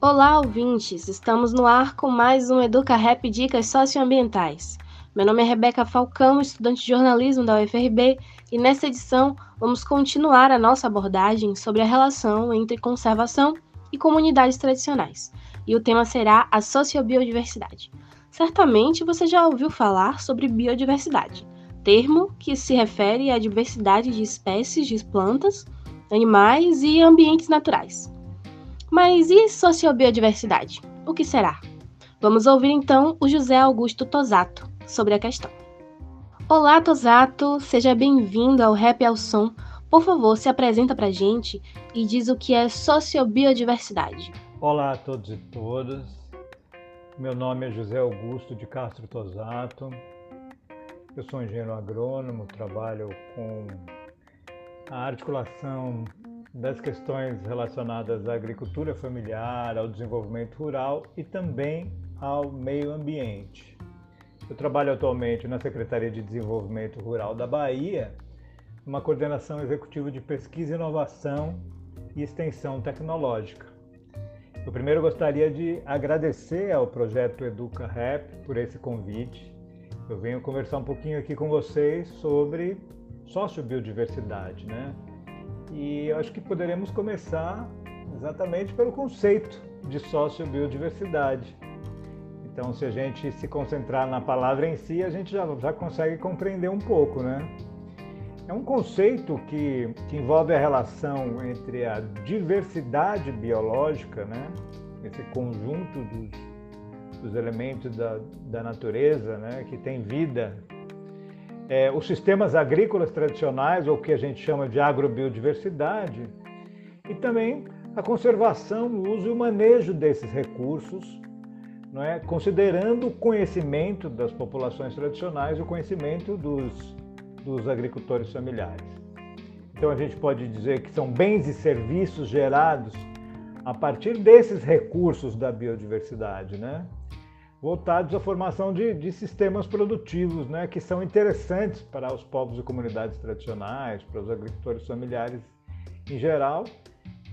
Olá, ouvintes! Estamos no ar com mais um Educa Rap Dicas Socioambientais. Meu nome é Rebeca Falcão, estudante de jornalismo da UFRB, e nesta edição vamos continuar a nossa abordagem sobre a relação entre conservação e comunidades tradicionais. E o tema será a sociobiodiversidade. Certamente você já ouviu falar sobre biodiversidade, termo que se refere à diversidade de espécies de plantas, animais e ambientes naturais. Mas e sociobiodiversidade? O que será? Vamos ouvir então o José Augusto Tosato sobre a questão. Olá, Tosato, seja bem-vindo ao Rap ao Som. Por favor, se apresenta pra gente e diz o que é sociobiodiversidade. Olá a todos e todas. Meu nome é José Augusto de Castro Tosato. Eu sou engenheiro agrônomo, trabalho com a articulação das questões relacionadas à agricultura familiar, ao desenvolvimento rural e também ao meio ambiente. Eu trabalho atualmente na Secretaria de Desenvolvimento Rural da Bahia, uma coordenação executiva de pesquisa, inovação e extensão tecnológica. Eu primeiro gostaria de agradecer ao projeto Educa Rap por esse convite. Eu venho conversar um pouquinho aqui com vocês sobre sociobiodiversidade, né? E acho que poderemos começar exatamente pelo conceito de sociobiodiversidade. Então, se a gente se concentrar na palavra em si, a gente já, já consegue compreender um pouco, né? É um conceito que, que envolve a relação entre a diversidade biológica, né? esse conjunto dos, dos elementos da, da natureza né? que tem vida é, os sistemas agrícolas tradicionais, ou que a gente chama de agrobiodiversidade, e também a conservação, o uso e o manejo desses recursos, não é? considerando o conhecimento das populações tradicionais e o conhecimento dos, dos agricultores familiares. Então a gente pode dizer que são bens e serviços gerados a partir desses recursos da biodiversidade, né? Voltados à formação de, de, sistemas produtivos, né, que são interessantes para os povos e comunidades tradicionais, para os agricultores familiares em geral,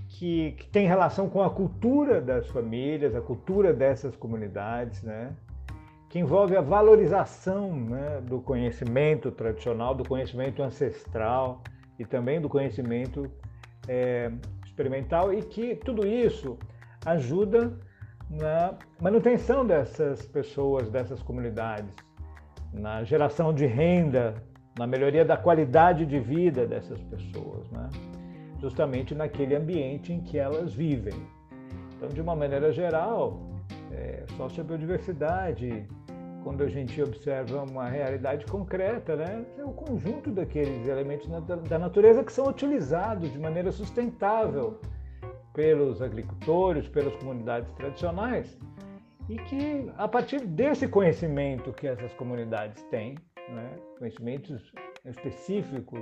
que, que tem relação com a cultura das famílias, a cultura dessas comunidades, né, que envolve a valorização né, do conhecimento tradicional, do conhecimento ancestral e também do conhecimento é, experimental, e que tudo isso ajuda na manutenção dessas pessoas, dessas comunidades, na geração de renda, na melhoria da qualidade de vida dessas pessoas, né? justamente naquele ambiente em que elas vivem. Então, de uma maneira geral, é, sociobiodiversidade, quando a gente observa uma realidade concreta, né, é o conjunto daqueles elementos da natureza que são utilizados de maneira sustentável pelos agricultores, pelas comunidades tradicionais, e que a partir desse conhecimento que essas comunidades têm, né, conhecimentos específicos,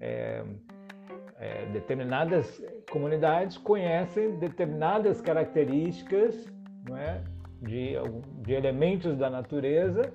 é, é, determinadas comunidades conhecem determinadas características é, de, de elementos da natureza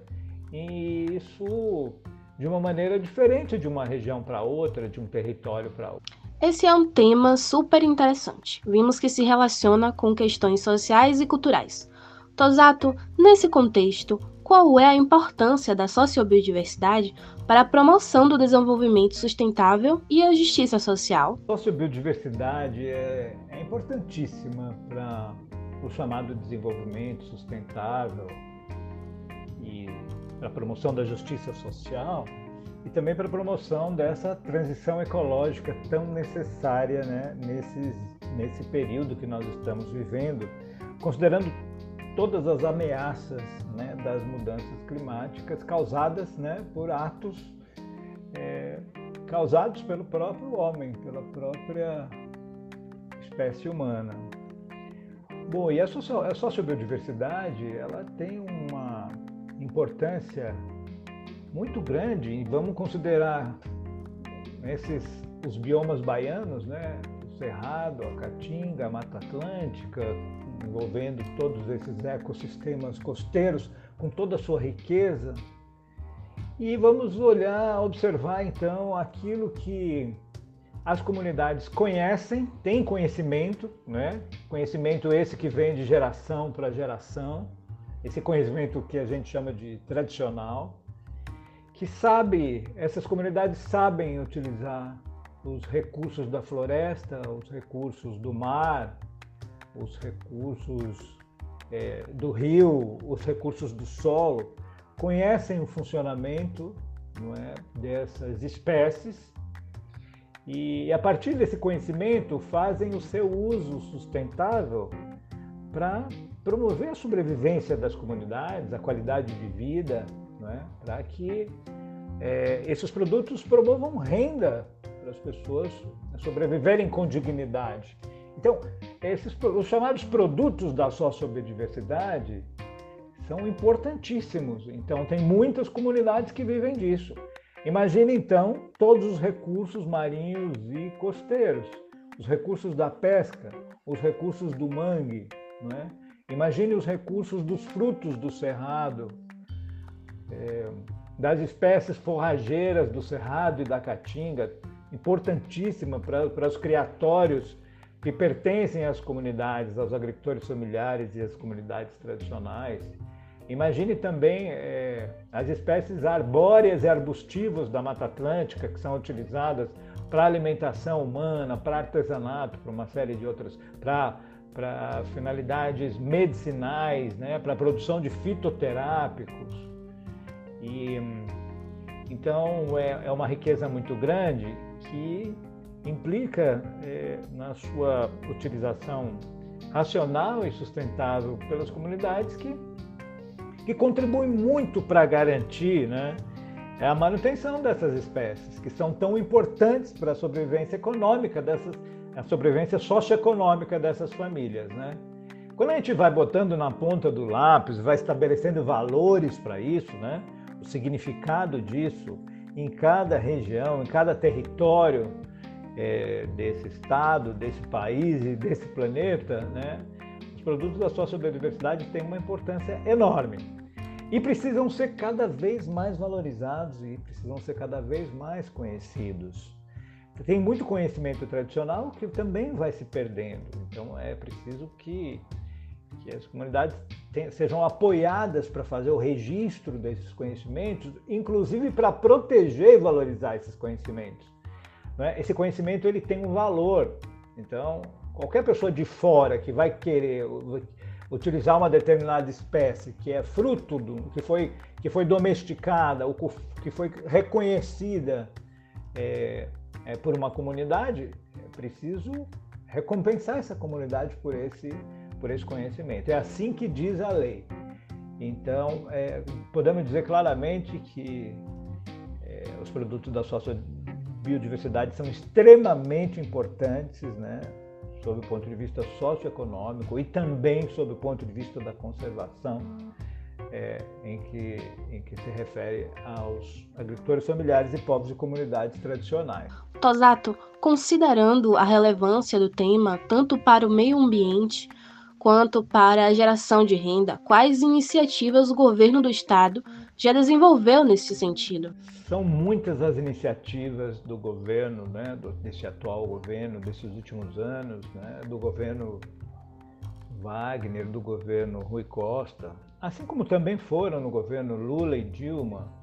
e isso de uma maneira diferente de uma região para outra, de um território para outro. Esse é um tema super interessante. Vimos que se relaciona com questões sociais e culturais. Tosato, nesse contexto, qual é a importância da sociobiodiversidade para a promoção do desenvolvimento sustentável e a justiça social? A sociobiodiversidade é, é importantíssima para o chamado desenvolvimento sustentável e para a promoção da justiça social e também para a promoção dessa transição ecológica tão necessária né, nesse, nesse período que nós estamos vivendo, considerando todas as ameaças né, das mudanças climáticas causadas né, por atos é, causados pelo próprio homem, pela própria espécie humana. Bom, e a sociobiodiversidade ela tem uma importância muito grande e vamos considerar esses os biomas baianos, né? O Cerrado, a Caatinga, a Mata Atlântica, envolvendo todos esses ecossistemas costeiros com toda a sua riqueza. E vamos olhar, observar então aquilo que as comunidades conhecem, têm conhecimento, né? conhecimento esse que vem de geração para geração, esse conhecimento que a gente chama de tradicional, que sabe, essas comunidades sabem utilizar os recursos da floresta, os recursos do mar, os recursos é, do rio, os recursos do solo, conhecem o funcionamento não é, dessas espécies e, a partir desse conhecimento, fazem o seu uso sustentável para promover a sobrevivência das comunidades, a qualidade de vida, é? para que é, esses produtos promovam renda para as pessoas sobreviverem com dignidade. Então, esses, os chamados produtos da sociobiodiversidade são importantíssimos. Então, tem muitas comunidades que vivem disso. Imagine então todos os recursos marinhos e costeiros, os recursos da pesca, os recursos do mangue, é? imagine os recursos dos frutos do cerrado, é, das espécies forrageiras do cerrado e da caatinga, importantíssima para, para os criatórios que pertencem às comunidades, aos agricultores familiares e às comunidades tradicionais. Imagine também é, as espécies arbóreas e arbustivas da Mata Atlântica que são utilizadas para alimentação humana, para artesanato, para uma série de outras, para, para finalidades medicinais, né, para a produção de fitoterápicos. E, então é, é uma riqueza muito grande que implica é, na sua utilização racional e sustentável pelas comunidades que que contribui muito para garantir né, a manutenção dessas espécies, que são tão importantes para a sobrevivência econômica dessas, a sobrevivência socioeconômica dessas famílias. Né? Quando a gente vai botando na ponta do lápis, vai estabelecendo valores para isso, né? O significado disso em cada região, em cada território é, desse estado, desse país e desse planeta, né? os produtos da sua biodiversidade têm uma importância enorme e precisam ser cada vez mais valorizados e precisam ser cada vez mais conhecidos. Tem muito conhecimento tradicional que também vai se perdendo, então é preciso que, que as comunidades sejam apoiadas para fazer o registro desses conhecimentos, inclusive para proteger e valorizar esses conhecimentos. Né? Esse conhecimento ele tem um valor, então qualquer pessoa de fora que vai querer utilizar uma determinada espécie que é fruto do que foi que foi domesticada ou que foi reconhecida é, é, por uma comunidade, é preciso recompensar essa comunidade por esse por esse conhecimento. É assim que diz a lei. Então, é, podemos dizer claramente que é, os produtos da biodiversidade são extremamente importantes, né? sob o ponto de vista socioeconômico e também sob o ponto de vista da conservação, é, em, que, em que se refere aos agricultores familiares e povos de comunidades tradicionais. Tosato, considerando a relevância do tema tanto para o meio ambiente quanto para a geração de renda, quais iniciativas o governo do estado já desenvolveu nesse sentido? São muitas as iniciativas do governo, né, desse atual governo, desses últimos anos, né, do governo Wagner, do governo Rui Costa, assim como também foram no governo Lula e Dilma,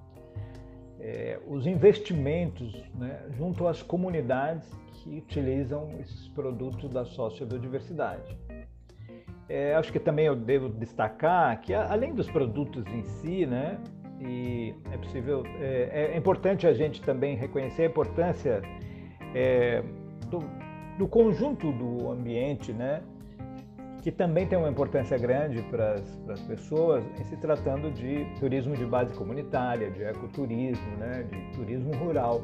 é, os investimentos né, junto às comunidades que utilizam esses produtos da sociobiodiversidade. É, acho que também eu devo destacar que, além dos produtos em si, né, e é possível, é, é importante a gente também reconhecer a importância é, do, do, conjunto do ambiente, né? que também tem uma importância grande para as pessoas em se tratando de turismo de base comunitária, de ecoturismo, né? de turismo rural.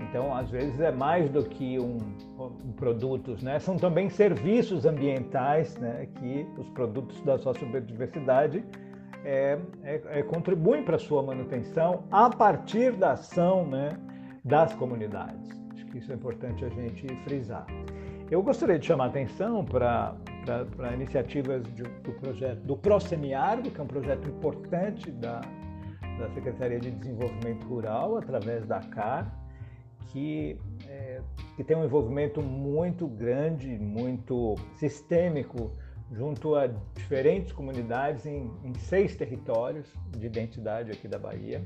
Então, às vezes é mais do que um, um produtos, né? São também serviços ambientais, né? Que os produtos da sociobiodiversidade é, é, é, contribuem para a sua manutenção a partir da ação né, das comunidades. Acho que isso é importante a gente frisar. Eu gostaria de chamar a atenção para, iniciativas de, do projeto do ProSemiArgo, que é um projeto importante da, da Secretaria de Desenvolvimento Rural, através da CAR, que é, que tem um envolvimento muito grande, muito sistêmico, junto a diferentes comunidades em, em seis territórios de identidade aqui da Bahia.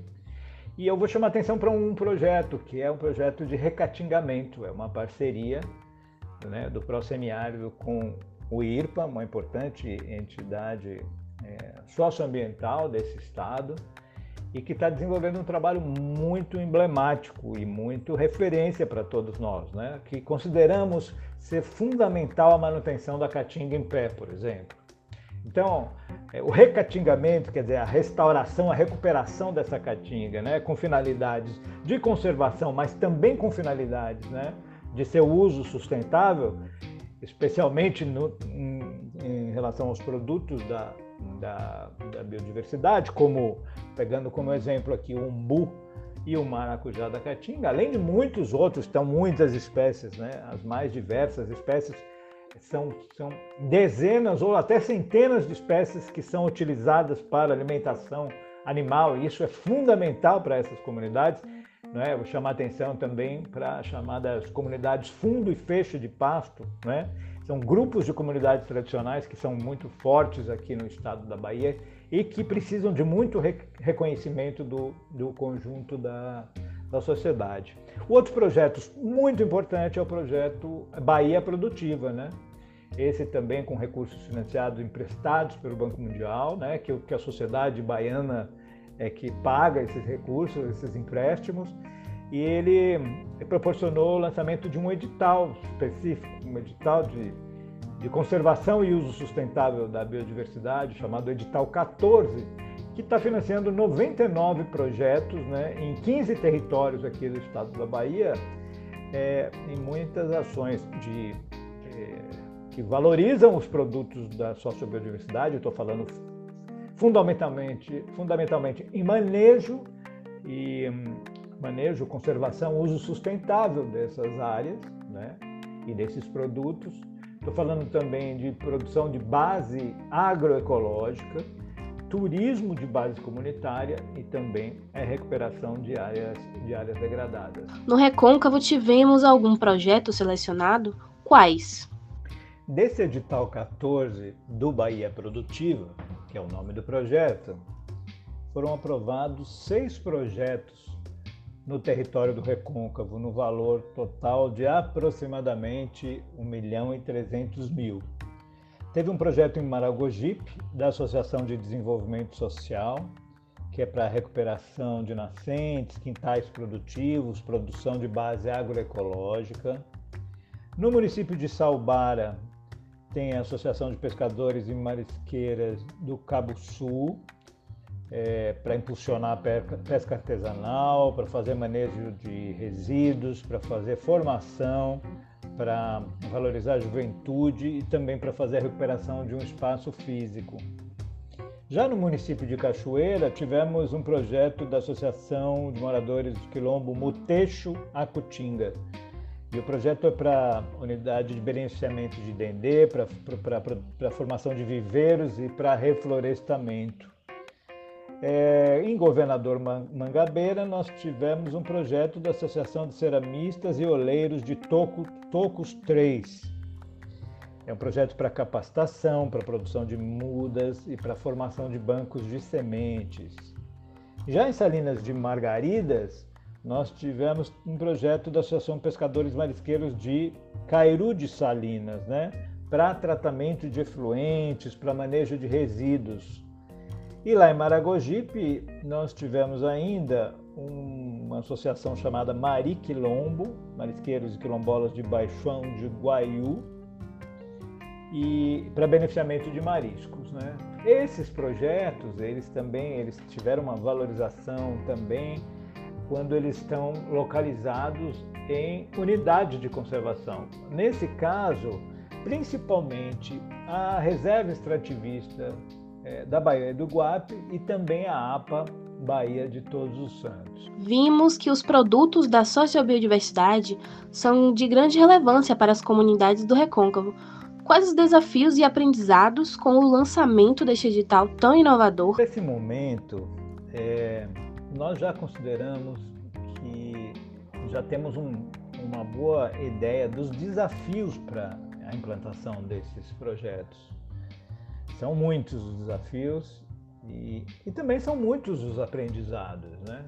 E eu vou chamar atenção para um projeto, que é um projeto de recatingamento, é uma parceria né, do Procemiário com o IRPA, uma importante entidade é, socioambiental desse estado, e que está desenvolvendo um trabalho muito emblemático e muito referência para todos nós, né? que consideramos ser fundamental a manutenção da caatinga em pé, por exemplo. Então, é, o recatingamento, quer dizer, a restauração, a recuperação dessa caatinga, né, com finalidades de conservação, mas também com finalidades né, de seu uso sustentável, especialmente no, em, em relação aos produtos da, da, da biodiversidade, como pegando como exemplo aqui o umbu e o maracujá da caatinga, além de muitos outros, estão muitas espécies, né? as mais diversas espécies, são, são dezenas ou até centenas de espécies que são utilizadas para alimentação animal, e isso é fundamental para essas comunidades. Né? Vou chamar atenção também para as chamadas comunidades fundo e fecho de pasto, né? São grupos de comunidades tradicionais que são muito fortes aqui no estado da Bahia e que precisam de muito reconhecimento do, do conjunto da, da sociedade. Outro projeto muito importante é o projeto Bahia Produtiva, né? Esse também com recursos financiados emprestados pelo Banco Mundial, né? que, que a sociedade baiana é que paga esses recursos, esses empréstimos, e ele proporcionou o lançamento de um edital específico, um edital de, de conservação e uso sustentável da biodiversidade, chamado Edital 14, que está financiando 99 projetos né, em 15 territórios aqui do estado da Bahia, é, em muitas ações de, é, que valorizam os produtos da sociobiodiversidade, estou falando fundamentalmente, fundamentalmente em manejo e manejo, conservação, uso sustentável dessas áreas né, e desses produtos. Estou falando também de produção de base agroecológica, turismo de base comunitária e também a recuperação de áreas, de áreas degradadas. No Recôncavo tivemos algum projeto selecionado? Quais? Desse edital 14 do Bahia Produtiva, que é o nome do projeto, foram aprovados seis projetos no território do Recôncavo, no valor total de aproximadamente 1 milhão e 300 mil. Teve um projeto em Maragogipe, da Associação de Desenvolvimento Social, que é para recuperação de nascentes, quintais produtivos, produção de base agroecológica. No município de Salbara, tem a Associação de Pescadores e Marisqueiras do Cabo Sul, é, para impulsionar a pesca artesanal, para fazer manejo de resíduos, para fazer formação, para valorizar a juventude e também para fazer a recuperação de um espaço físico. Já no município de Cachoeira, tivemos um projeto da Associação de Moradores do Quilombo Muteixo Acutinga. E o projeto é para unidade de beneficiamento de dendê, para a formação de viveiros e para reflorestamento. É, em Governador Mangabeira, nós tivemos um projeto da Associação de Ceramistas e Oleiros de Toco, Tocos 3. É um projeto para capacitação, para produção de mudas e para formação de bancos de sementes. Já em Salinas de Margaridas, nós tivemos um projeto da Associação Pescadores Marisqueiros de Cairu de Salinas, né? para tratamento de efluentes, para manejo de resíduos. E lá em Maragogipe, nós tivemos ainda uma associação chamada Mariquilombo, Marisqueiros e Quilombolas de Baixão de Guaiú, e para beneficiamento de mariscos, né? Esses projetos, eles também eles tiveram uma valorização também quando eles estão localizados em unidades de conservação. Nesse caso, principalmente a reserva extrativista é, da Bahia do Guape e também a APA Bahia de Todos os Santos. Vimos que os produtos da sociobiodiversidade são de grande relevância para as comunidades do Recôncavo. Quais os desafios e aprendizados com o lançamento deste edital tão inovador? Nesse momento, é, nós já consideramos que já temos um, uma boa ideia dos desafios para a implantação desses projetos. São muitos os desafios e, e também são muitos os aprendizados. Né?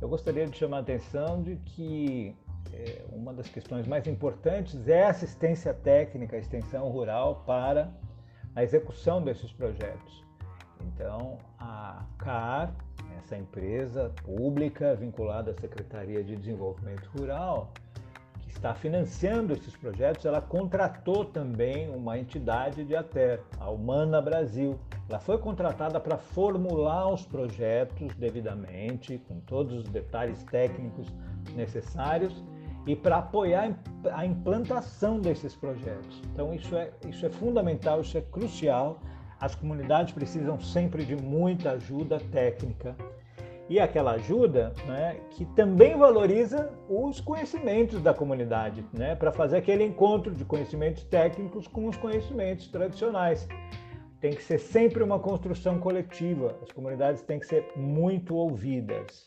Eu gostaria de chamar a atenção de que é, uma das questões mais importantes é a assistência técnica, a extensão rural para a execução desses projetos. Então, a CAR, essa empresa pública vinculada à Secretaria de Desenvolvimento Rural, está financiando esses projetos, ela contratou também uma entidade de ATER, a Humana Brasil. Ela foi contratada para formular os projetos devidamente, com todos os detalhes técnicos necessários e para apoiar a implantação desses projetos. Então isso é, isso é fundamental, isso é crucial. As comunidades precisam sempre de muita ajuda técnica e aquela ajuda né, que também valoriza os conhecimentos da comunidade, né, para fazer aquele encontro de conhecimentos técnicos com os conhecimentos tradicionais. Tem que ser sempre uma construção coletiva, as comunidades têm que ser muito ouvidas.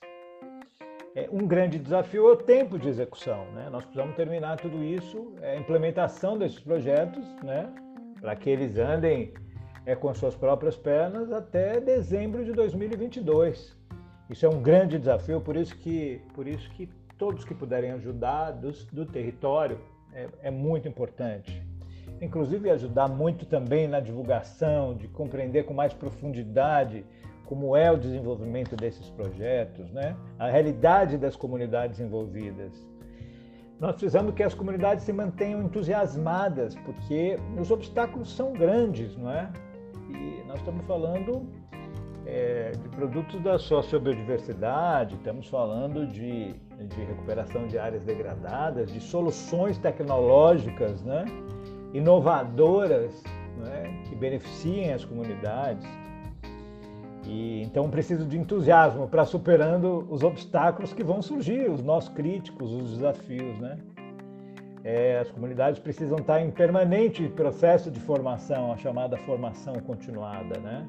É, um grande desafio é o tempo de execução. Né? Nós precisamos terminar tudo isso, é, a implementação desses projetos, né? para que eles andem é, com suas próprias pernas até dezembro de 2022. Isso é um grande desafio, por isso que, por isso que todos que puderem ajudar do, território é, é muito importante. Inclusive ajudar muito também na divulgação, de compreender com mais profundidade como é o desenvolvimento desses projetos, né? a realidade das comunidades envolvidas. Nós precisamos que as comunidades se mantenham entusiasmadas, porque os obstáculos são grandes, não é? E nós estamos falando é, de produtos da sociobiodiversidade, estamos falando de, de recuperação de áreas degradadas, de soluções tecnológicas, né? inovadoras, né? que beneficiem as comunidades. E, então preciso de entusiasmo para superando os obstáculos que vão surgir, os nossos críticos, os desafios, né? É, as comunidades precisam estar em permanente processo de formação, a chamada formação continuada, né?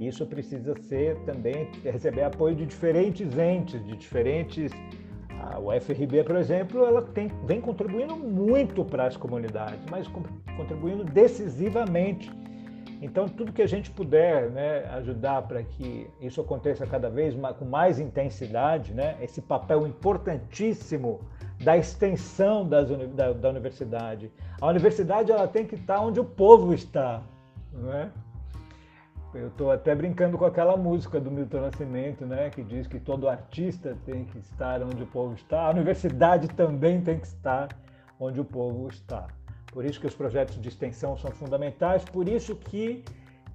Isso precisa ser também receber apoio de diferentes entes, de diferentes a UFRB, por exemplo, ela tem, vem contribuindo muito para as comunidades, mas contribuindo decisivamente então, tudo que a gente puder né, ajudar para que isso aconteça cada vez mais, com mais intensidade, né, esse papel importantíssimo da extensão das, da, da, universidade. A universidade ela tem que estar onde o povo está. Não é? Eu estou até brincando com aquela música do Milton Nascimento, né, que diz que todo artista tem que estar onde o povo está. A universidade também tem que estar onde o povo está. Por isso que os projetos de extensão são fundamentais, por isso que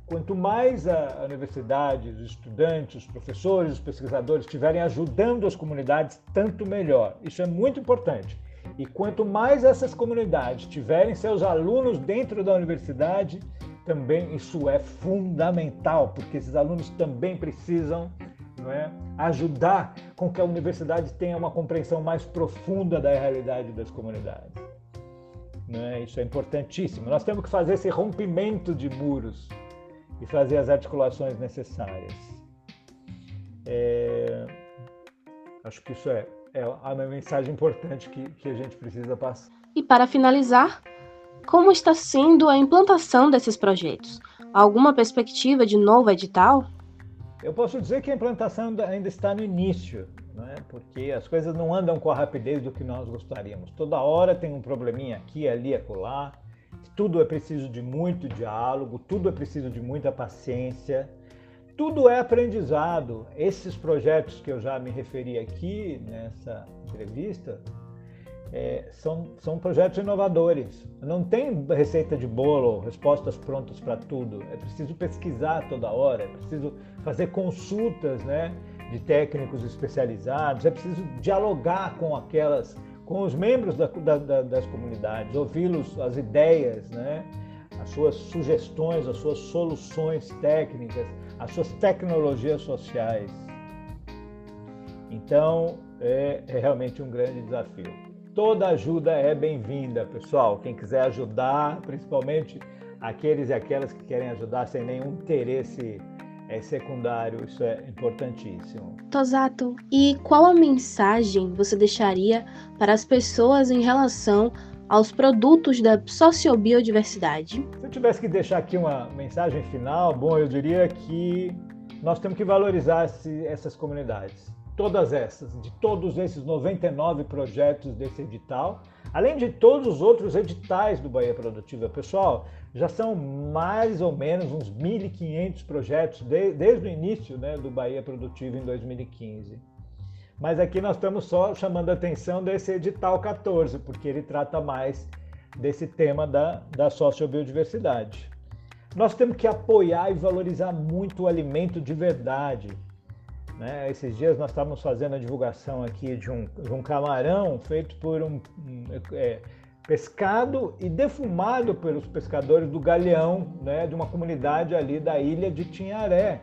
quanto mais a universidade, os estudantes, os professores, os pesquisadores estiverem ajudando as comunidades, tanto melhor. Isso é muito importante. E quanto mais essas comunidades tiverem seus alunos dentro da universidade, também isso é fundamental, porque esses alunos também precisam não é, ajudar com que a universidade tenha uma compreensão mais profunda da realidade das comunidades. Né? Isso é importantíssimo. Nós temos que fazer esse rompimento de muros e fazer as articulações necessárias. É... Acho que isso é, é uma mensagem importante que, que a gente precisa passar. E para finalizar, como está sendo a implantação desses projetos? Alguma perspectiva de novo edital? Eu posso dizer que a implantação ainda está no início né? porque as coisas não andam com a rapidez do que nós gostaríamos. Toda hora tem um probleminha aqui, ali, acolá. Tudo é preciso de muito diálogo, tudo é preciso de muita paciência, tudo é aprendizado. Esses projetos que eu já me referi aqui nessa entrevista é, são, são projetos inovadores. Não tem receita de bolo, respostas prontas para tudo. É preciso pesquisar toda hora, é preciso fazer consultas, né? de técnicos especializados, é preciso dialogar com aquelas, com os membros da, da, das comunidades, ouvi-los, as ideias, né? as suas sugestões, as suas soluções técnicas, as suas tecnologias sociais. Então, é, é realmente um grande desafio. Toda ajuda é bem-vinda, pessoal. Quem quiser ajudar, principalmente aqueles e aquelas que querem ajudar sem nenhum interesse é secundário, isso é importantíssimo. Tosato, e qual a mensagem você deixaria para as pessoas em relação aos produtos da sociobiodiversidade? Se eu tivesse que deixar aqui uma mensagem final, bom, eu diria que nós temos que valorizar esse, essas comunidades. Todas essas, de todos esses 99 projetos desse edital, além de todos os outros editais do Bahia Produtiva. Pessoal, já são mais ou menos uns 1.500 projetos de, desde o início né, do Bahia Produtiva em 2015. Mas aqui nós estamos só chamando a atenção desse edital 14, porque ele trata mais desse tema da, da sociobiodiversidade. Nós temos que apoiar e valorizar muito o alimento de verdade. Né? Esses dias nós estávamos fazendo a divulgação aqui de um, de um camarão feito por um, um é, pescado e defumado pelos pescadores do Galeão, né, de uma comunidade ali da ilha de Tinharé.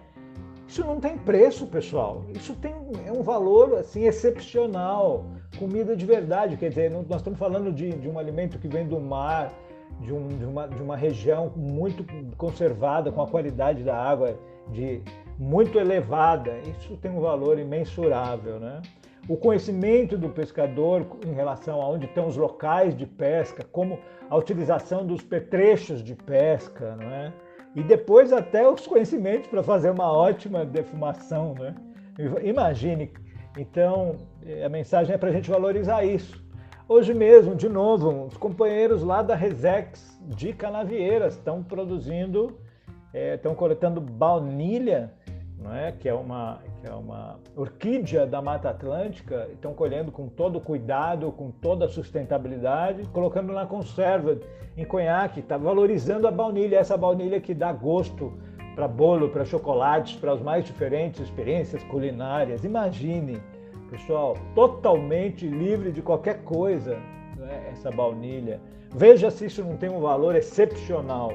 Isso não tem preço, pessoal. Isso tem é um valor assim excepcional. Comida de verdade, quer dizer, nós estamos falando de, de um alimento que vem do mar, de, um, de, uma, de uma região muito conservada, com a qualidade da água de muito elevada. Isso tem um valor imensurável, né? o conhecimento do pescador em relação a onde estão os locais de pesca, como a utilização dos petrechos de pesca, não é? E depois até os conhecimentos para fazer uma ótima defumação, né? Imagine. Então, a mensagem é para a gente valorizar isso. Hoje mesmo, de novo, os companheiros lá da Resex de Canavieiras estão produzindo, é, estão coletando baunilha não é? que, é uma, que é uma orquídea da Mata Atlântica, estão colhendo com todo cuidado, com toda a sustentabilidade, colocando na conserva em conhaque, está valorizando a baunilha, essa baunilha que dá gosto para bolo, para chocolates, para as mais diferentes experiências culinárias. Imagine, pessoal, totalmente livre de qualquer coisa, é? essa baunilha. Veja se isso não tem um valor excepcional.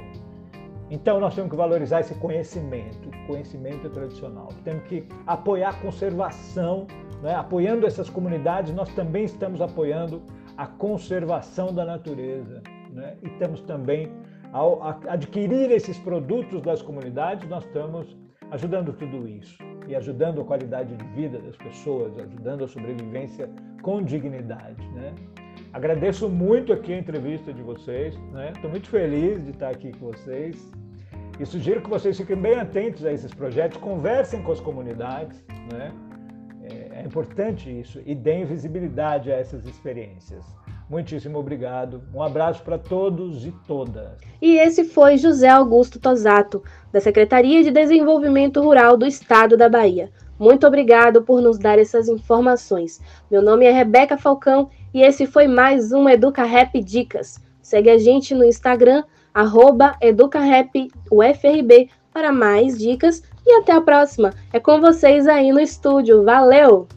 Então nós temos que valorizar esse conhecimento, conhecimento tradicional. Temos que apoiar a conservação, né? apoiando essas comunidades, nós também estamos apoiando a conservação da natureza. Né? E estamos também, ao adquirir esses produtos das comunidades, nós estamos ajudando tudo isso e ajudando a qualidade de vida das pessoas, ajudando a sobrevivência com dignidade. Né? Agradeço muito aqui a entrevista de vocês, estou né? muito feliz de estar aqui com vocês e sugiro que vocês fiquem bem atentos a esses projetos, conversem com as comunidades, né? é, é importante isso, e deem visibilidade a essas experiências. Muitíssimo obrigado. Um abraço para todos e todas. E esse foi José Augusto Tosato, da Secretaria de Desenvolvimento Rural do Estado da Bahia. Muito obrigado por nos dar essas informações. Meu nome é Rebeca Falcão e esse foi mais um Educa Rap Dicas. Segue a gente no Instagram, arroba EducaRapUFRB para mais dicas e até a próxima. É com vocês aí no estúdio. Valeu!